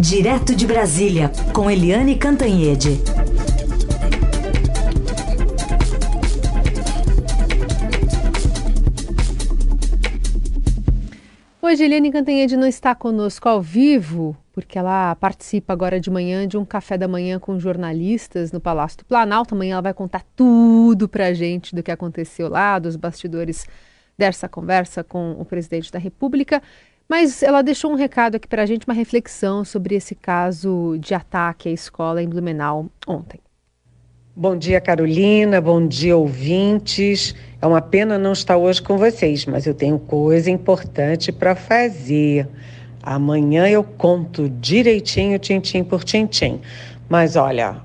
Direto de Brasília, com Eliane Cantanhede. Hoje, Eliane Cantanhede não está conosco ao vivo, porque ela participa agora de manhã de um café da manhã com jornalistas no Palácio do Planalto. Amanhã ela vai contar tudo para a gente do que aconteceu lá, dos bastidores dessa conversa com o presidente da República. Mas ela deixou um recado aqui para a gente, uma reflexão sobre esse caso de ataque à escola em Blumenau ontem. Bom dia, Carolina. Bom dia, ouvintes. É uma pena não estar hoje com vocês, mas eu tenho coisa importante para fazer. Amanhã eu conto direitinho, tintim por tintim. Mas olha,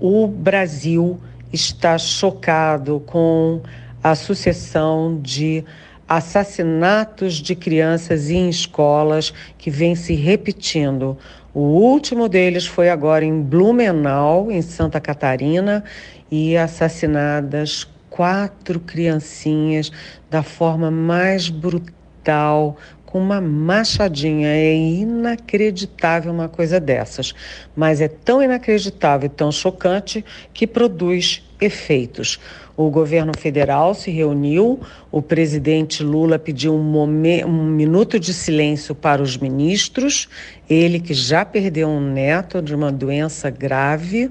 o Brasil está chocado com a sucessão de assassinatos de crianças em escolas que vem se repetindo. O último deles foi agora em Blumenau, em Santa Catarina, e assassinadas quatro criancinhas da forma mais brutal, com uma machadinha. É inacreditável uma coisa dessas, mas é tão inacreditável e tão chocante que produz efeitos. O governo federal se reuniu, o presidente Lula pediu um, momento, um minuto de silêncio para os ministros, ele que já perdeu um neto de uma doença grave,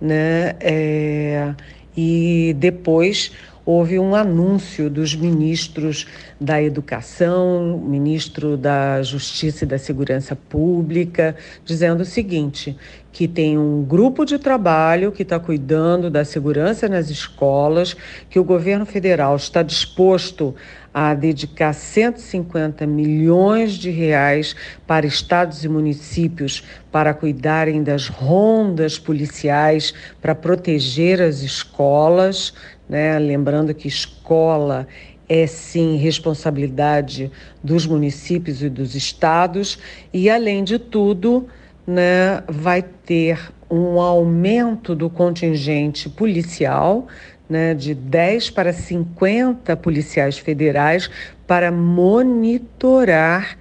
né? É, e depois houve um anúncio dos ministros da Educação, ministro da Justiça e da Segurança Pública, dizendo o seguinte: que tem um grupo de trabalho que está cuidando da segurança nas escolas, que o governo federal está disposto a dedicar 150 milhões de reais para estados e municípios para cuidarem das rondas policiais para proteger as escolas né? Lembrando que escola é sim responsabilidade dos municípios e dos estados, e além de tudo, né, vai ter um aumento do contingente policial, né, de 10 para 50 policiais federais para monitorar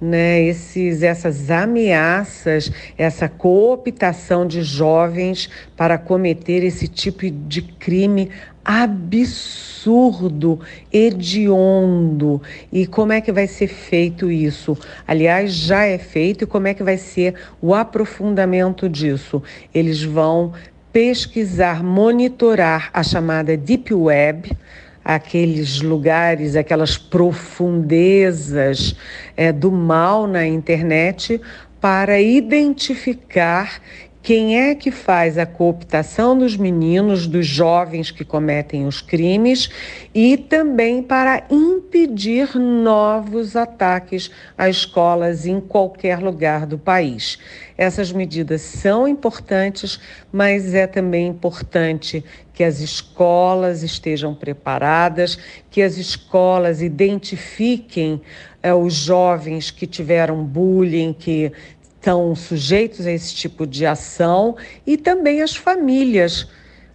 né, esses, essas ameaças, essa cooptação de jovens para cometer esse tipo de crime absurdo, hediondo. E como é que vai ser feito isso? Aliás, já é feito e como é que vai ser o aprofundamento disso? Eles vão pesquisar, monitorar a chamada Deep Web, aqueles lugares, aquelas profundezas é, do mal na internet, para identificar quem é que faz a cooptação dos meninos, dos jovens que cometem os crimes e também para impedir novos ataques a escolas em qualquer lugar do país. Essas medidas são importantes, mas é também importante que as escolas estejam preparadas, que as escolas identifiquem é, os jovens que tiveram bullying, que estão sujeitos a esse tipo de ação e também as famílias.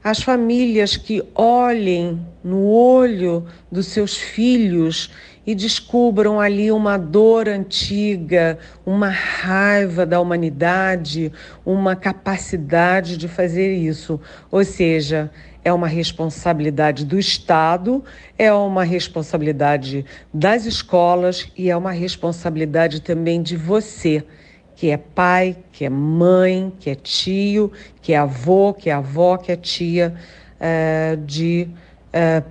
As famílias que olhem no olho dos seus filhos e descubram ali uma dor antiga, uma raiva da humanidade, uma capacidade de fazer isso. Ou seja, é uma responsabilidade do Estado, é uma responsabilidade das escolas e é uma responsabilidade também de você que é pai, que é mãe, que é tio, que é avô, que é avó, que é tia, é, de é,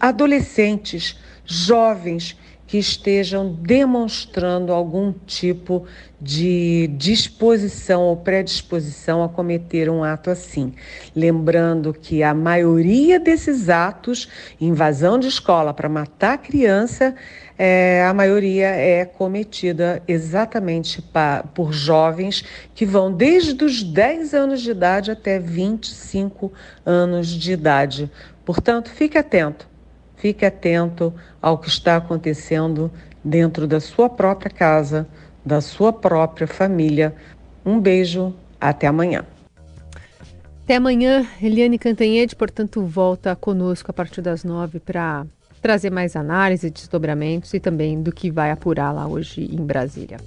adolescentes, jovens que estejam demonstrando algum tipo de disposição ou predisposição a cometer um ato assim. Lembrando que a maioria desses atos, invasão de escola para matar criança, é, a maioria é cometida exatamente pa, por jovens que vão desde os 10 anos de idade até 25 anos de idade. Portanto, fique atento Fique atento ao que está acontecendo dentro da sua própria casa, da sua própria família. Um beijo, até amanhã. Até amanhã, Eliane Cantanhede, portanto, volta conosco a partir das nove para trazer mais análise, desdobramentos e também do que vai apurar lá hoje em Brasília.